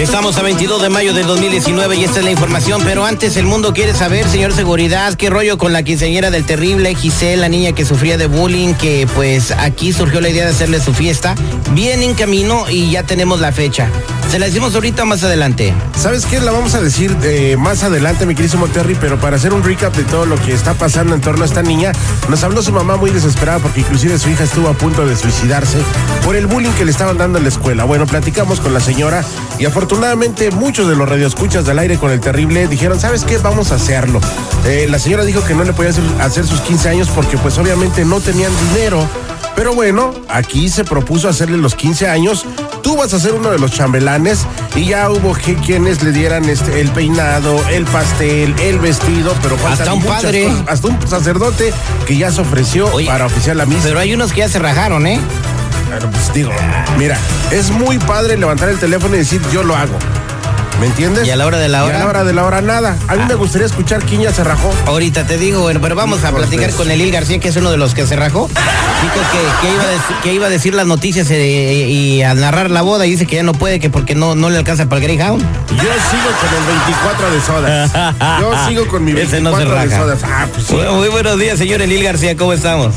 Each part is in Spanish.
Estamos a 22 de mayo del 2019 y esta es la información, pero antes el mundo quiere saber, señor Seguridad, qué rollo con la quinceañera del terrible Giselle, la niña que sufría de bullying, que pues aquí surgió la idea de hacerle su fiesta, bien en camino y ya tenemos la fecha. ¿Se la decimos ahorita más adelante? ¿Sabes qué? La vamos a decir eh, más adelante, mi querido Terry, pero para hacer un recap de todo lo que está pasando en torno a esta niña, nos habló su mamá muy desesperada porque inclusive su hija estuvo a punto de suicidarse por el bullying que le estaban dando en la escuela. Bueno, platicamos con la señora y afortunadamente muchos de los radioescuchas del aire con el terrible dijeron, ¿sabes qué? Vamos a hacerlo. Eh, la señora dijo que no le podía hacer sus 15 años porque pues obviamente no tenían dinero. Pero bueno, aquí se propuso hacerle los 15 años. Tú vas a ser uno de los chambelanes y ya hubo que, quienes le dieran este, el peinado, el pastel, el vestido, pero hasta un padre, hasta un sacerdote que ya se ofreció para oficiar la misa. Pero hay unos que ya se rajaron, ¿eh? Bueno, pues digo, mira, es muy padre levantar el teléfono y decir yo lo hago. ¿Me entiendes? Y a la hora de la hora. Y a la hora de la hora nada. A mí me gustaría escuchar quién ya se rajó. Ahorita te digo, bueno, pero vamos a platicar con Elil García, que es uno de los que se rajó. Dijo que, que, iba, a decir, que iba, a decir, las noticias eh, y a narrar la boda y dice que ya no puede, que porque no, no le alcanza para el Greyhound. Yo sigo con el 24 de sodas. Yo sigo con mi 24 Ese no de sodas. Ah, pues sí. muy buenos días, señor Elil García, ¿cómo estamos?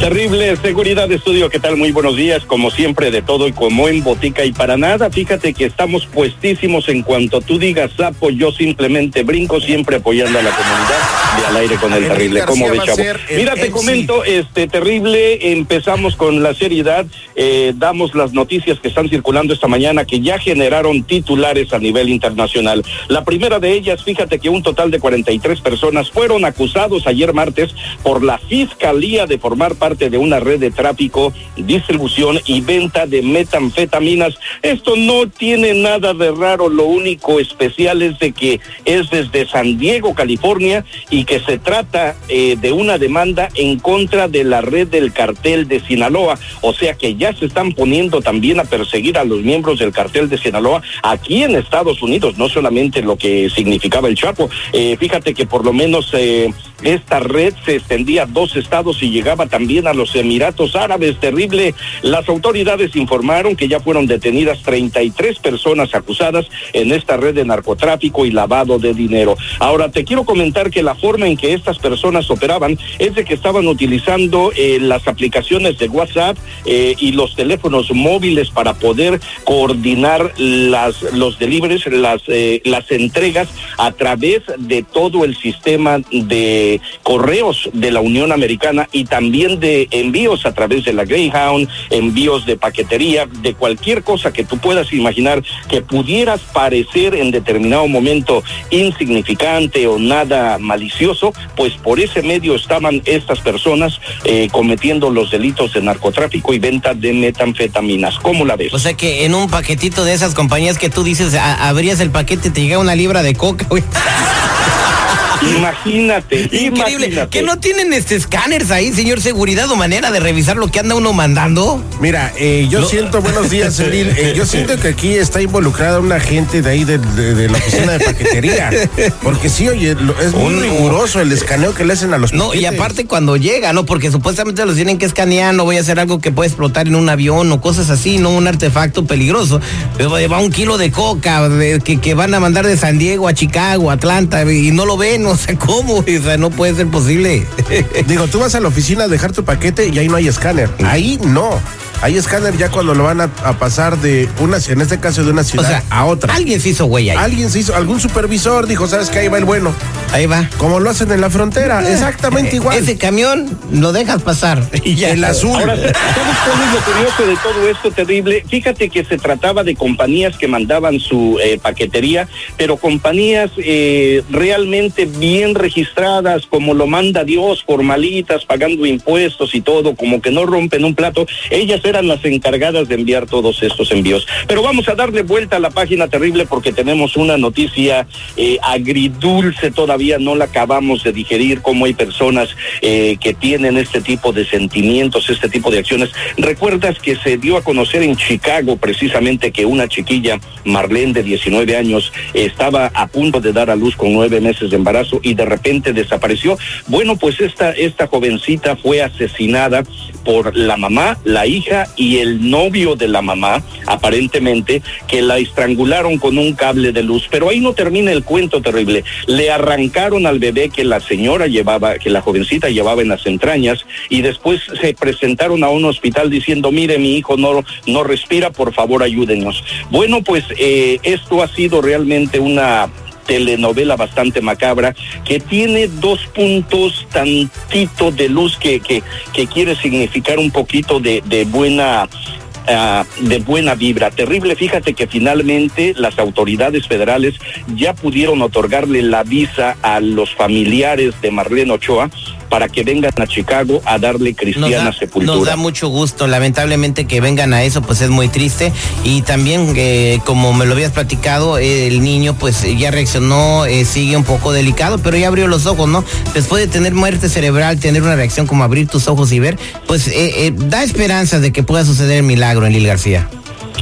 Terrible seguridad de estudio, ¿qué tal? Muy buenos días, como siempre de todo y como en botica y para nada, fíjate que estamos puestísimos en cuanto tú digas sapo, yo simplemente brinco, siempre apoyando a la comunidad de al aire con el terrible, como ve chavo. Mira, te comento, este terrible, empezamos con la seriedad, eh, damos las noticias que están circulando esta mañana que ya generaron titulares a nivel internacional. La primera de ellas, fíjate que un total de 43 personas fueron acusados ayer martes por la Fiscalía de formar parte de una red de tráfico, distribución y venta de metanfetaminas. Esto no tiene nada de raro, lo único especial es de que es desde San Diego, California, y que se trata eh, de una demanda en contra de la red del cartel de Sinaloa. O sea que ya se están poniendo también a perseguir a los miembros del cartel de Sinaloa aquí en Estados Unidos, no solamente lo que significaba el Chapo. Eh, fíjate que por lo menos eh, esta red se extendía a dos estados y llegaba también a los Emiratos Árabes. Terrible. Las autoridades informaron que ya fueron detenidas 33 personas acusadas en esta red de narcotráfico y lavado de dinero. Ahora, te quiero comentar que la forma en que estas personas operaban es de que estaban utilizando eh, las aplicaciones de WhatsApp eh, y los teléfonos móviles para poder coordinar las, los deliveries, las, eh, las entregas a través de todo el sistema de correos de la Unión Americana y también de envíos a través de la Greyhound, envíos de paquetería, de cualquier cosa que tú puedas imaginar que pudieras parecer en determinado momento insignificante o nada malicioso, pues por ese medio estaban estas personas eh, cometiendo los delitos de narcotráfico y venta de metanfetaminas. ¿Cómo la ves? O sea que en un paquetito de esas compañías que tú dices, abrías el paquete y te llega una libra de coca, güey. Imagínate, increíble. Imagínate. ¿Que no tienen este escáneres ahí, señor seguridad o manera de revisar lo que anda uno mandando? Mira, eh, yo siento, buenos días, Edil. Eh, yo siento que aquí está involucrada una gente de ahí de, de, de la oficina de paquetería. Porque sí, oye, lo- es muy riguroso el escaneo que le hacen a los No, y aparte cuando llega, ¿no? Porque supuestamente los tienen que escanear, no voy a hacer algo que puede explotar en un avión o cosas así, no un artefacto peligroso. Pero va un kilo de coca de- que, que van a mandar de San Diego a Chicago, Atlanta, y no lo ven, o sea, ¿cómo? O sea, no puede ser posible. Digo, tú vas a la oficina a dejar tu paquete y ahí no hay escáner. Ahí no. Hay escáner ya cuando lo van a, a pasar de una, en este caso de una O ciudad sea, a otra. Alguien se hizo güey ahí. Alguien se hizo, algún supervisor dijo, ¿sabes qué? Ahí va el bueno. Ahí va. Como lo hacen en la frontera, exactamente Eh, igual. Ese camión lo dejas pasar. Y ya. El azul. Ahora, ¿sabes cuál es lo curioso de todo esto terrible? Fíjate que se trataba de compañías que mandaban su eh, paquetería, pero compañías eh, realmente bien registradas, como lo manda Dios, formalitas, pagando impuestos y todo, como que no rompen un plato. Ellas eran las encargadas de enviar todos estos envíos. Pero vamos a darle vuelta a la página terrible porque tenemos una noticia eh, agridulce, todavía no la acabamos de digerir, cómo hay personas eh, que tienen este tipo de sentimientos, este tipo de acciones. ¿Recuerdas que se dio a conocer en Chicago precisamente que una chiquilla, Marlene de 19 años, estaba a punto de dar a luz con nueve meses de embarazo y de repente desapareció? Bueno, pues esta, esta jovencita fue asesinada por la mamá, la hija y el novio de la mamá, aparentemente, que la estrangularon con un cable de luz. Pero ahí no termina el cuento terrible. Le arrancaron al bebé que la señora llevaba, que la jovencita llevaba en las entrañas, y después se presentaron a un hospital diciendo, mire, mi hijo no, no respira, por favor ayúdenos. Bueno, pues eh, esto ha sido realmente una telenovela bastante macabra que tiene dos puntos tantito de luz que, que, quiere significar un poquito de, de buena ah, de buena vibra. Terrible, fíjate que finalmente las autoridades federales ya pudieron otorgarle la visa a los familiares de Marlene Ochoa para que vengan a Chicago a darle cristiana nos da, sepultura. Nos da mucho gusto, lamentablemente que vengan a eso, pues es muy triste. Y también, eh, como me lo habías platicado, eh, el niño pues ya reaccionó, eh, sigue un poco delicado, pero ya abrió los ojos, ¿no? Después de tener muerte cerebral, tener una reacción como abrir tus ojos y ver, pues eh, da esperanza de que pueda suceder el milagro en Lil García.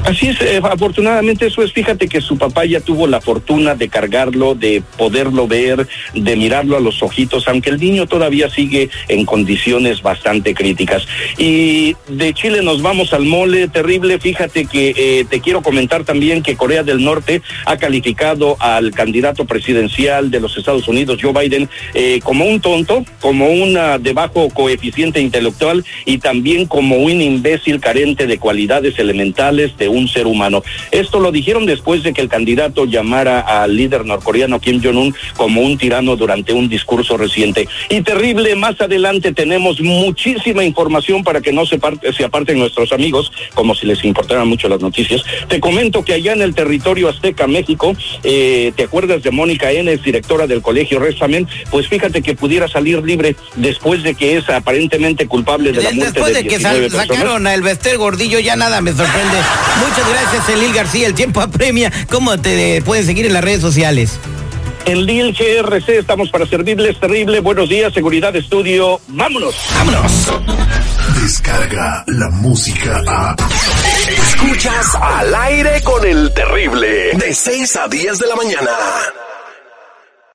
Así es, eh, afortunadamente eso es, fíjate que su papá ya tuvo la fortuna de cargarlo, de poderlo ver, de mirarlo a los ojitos, aunque el niño todavía sigue en condiciones bastante críticas. Y de Chile nos vamos al mole terrible, fíjate que eh, te quiero comentar también que Corea del Norte ha calificado al candidato presidencial de los Estados Unidos, Joe Biden, eh, como un tonto, como una de bajo coeficiente intelectual y también como un imbécil carente de cualidades elementales un ser humano. Esto lo dijeron después de que el candidato llamara al líder norcoreano Kim Jong-un como un tirano durante un discurso reciente. Y terrible, más adelante tenemos muchísima información para que no se, parte, se aparten nuestros amigos, como si les importaran mucho las noticias. Te comento que allá en el territorio azteca, México, eh, ¿te acuerdas de Mónica N., directora del colegio Restamen? Pues fíjate que pudiera salir libre después de que es aparentemente culpable de la muerte Después de, de que 19 sal- personas. sacaron a El Bester Gordillo, ya nada me sorprende. Muchas gracias, Elil García. El tiempo apremia. ¿Cómo te pueden seguir en las redes sociales? En Lil GRC estamos para servirles terrible. Buenos días, Seguridad Estudio. Vámonos. ¡Vámonos! Descarga la música a. Escuchas al aire con el terrible. De 6 a 10 de la mañana.